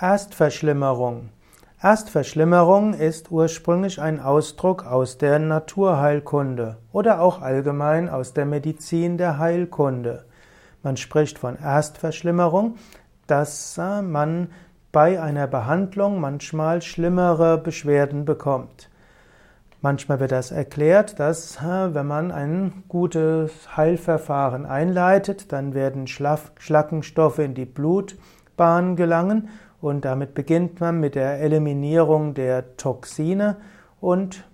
Erstverschlimmerung. Erstverschlimmerung ist ursprünglich ein Ausdruck aus der Naturheilkunde oder auch allgemein aus der Medizin der Heilkunde. Man spricht von Erstverschlimmerung, dass man bei einer Behandlung manchmal schlimmere Beschwerden bekommt. Manchmal wird das erklärt, dass äh, wenn man ein gutes Heilverfahren einleitet, dann werden Schlackenstoffe in die Blutbahn gelangen und damit beginnt man mit der Eliminierung der Toxine und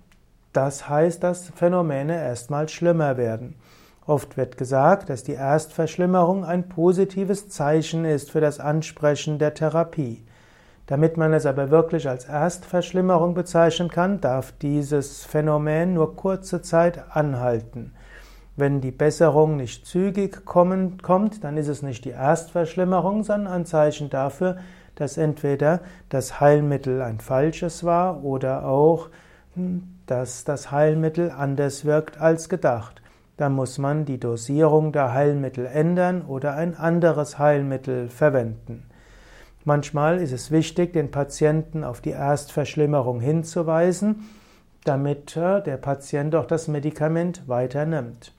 das heißt, dass Phänomene erstmal schlimmer werden. Oft wird gesagt, dass die Erstverschlimmerung ein positives Zeichen ist für das Ansprechen der Therapie. Damit man es aber wirklich als Erstverschlimmerung bezeichnen kann, darf dieses Phänomen nur kurze Zeit anhalten. Wenn die Besserung nicht zügig kommen, kommt, dann ist es nicht die Erstverschlimmerung, sondern ein Zeichen dafür, dass entweder das Heilmittel ein falsches war oder auch, hm, dass das Heilmittel anders wirkt als gedacht. Da muss man die Dosierung der Heilmittel ändern oder ein anderes Heilmittel verwenden. Manchmal ist es wichtig, den Patienten auf die Erstverschlimmerung hinzuweisen, damit äh, der Patient auch das Medikament weiter nimmt.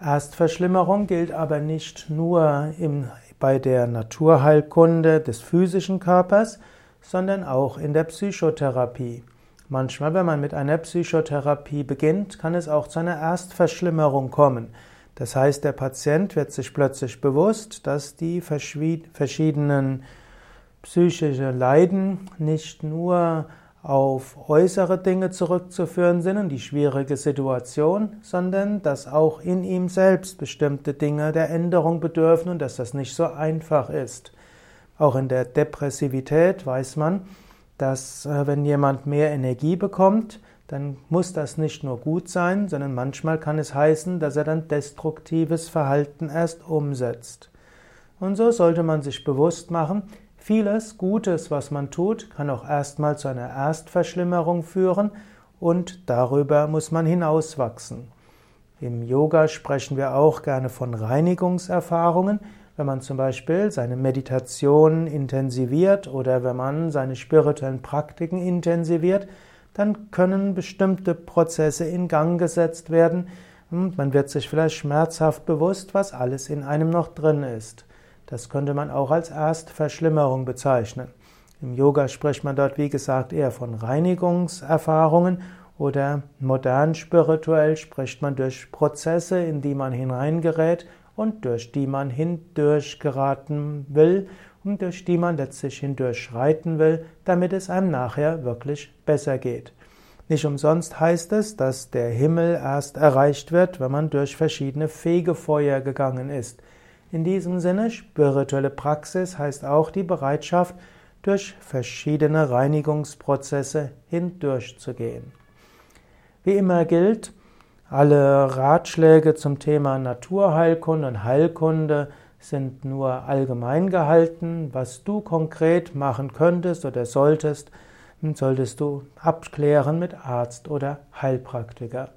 Erstverschlimmerung gilt aber nicht nur im bei der Naturheilkunde des physischen Körpers, sondern auch in der Psychotherapie. Manchmal, wenn man mit einer Psychotherapie beginnt, kann es auch zu einer Erstverschlimmerung kommen. Das heißt, der Patient wird sich plötzlich bewusst, dass die verschiedenen psychische Leiden nicht nur auf äußere Dinge zurückzuführen sind und die schwierige Situation, sondern dass auch in ihm selbst bestimmte Dinge der Änderung bedürfen und dass das nicht so einfach ist. Auch in der Depressivität weiß man, dass äh, wenn jemand mehr Energie bekommt, dann muss das nicht nur gut sein, sondern manchmal kann es heißen, dass er dann destruktives Verhalten erst umsetzt. Und so sollte man sich bewusst machen, Vieles Gutes, was man tut, kann auch erstmal zu einer Erstverschlimmerung führen und darüber muss man hinauswachsen. Im Yoga sprechen wir auch gerne von Reinigungserfahrungen, wenn man zum Beispiel seine Meditation intensiviert oder wenn man seine spirituellen Praktiken intensiviert, dann können bestimmte Prozesse in Gang gesetzt werden und man wird sich vielleicht schmerzhaft bewusst, was alles in einem noch drin ist. Das könnte man auch als Erstverschlimmerung bezeichnen. Im Yoga spricht man dort, wie gesagt, eher von Reinigungserfahrungen oder modern spirituell spricht man durch Prozesse, in die man hineingerät und durch die man hindurch geraten will und durch die man letztlich hindurch schreiten will, damit es einem nachher wirklich besser geht. Nicht umsonst heißt es, dass der Himmel erst erreicht wird, wenn man durch verschiedene Fegefeuer gegangen ist. In diesem Sinne, spirituelle Praxis heißt auch die Bereitschaft, durch verschiedene Reinigungsprozesse hindurchzugehen. Wie immer gilt, alle Ratschläge zum Thema Naturheilkunde und Heilkunde sind nur allgemein gehalten. Was du konkret machen könntest oder solltest, solltest du abklären mit Arzt oder Heilpraktiker.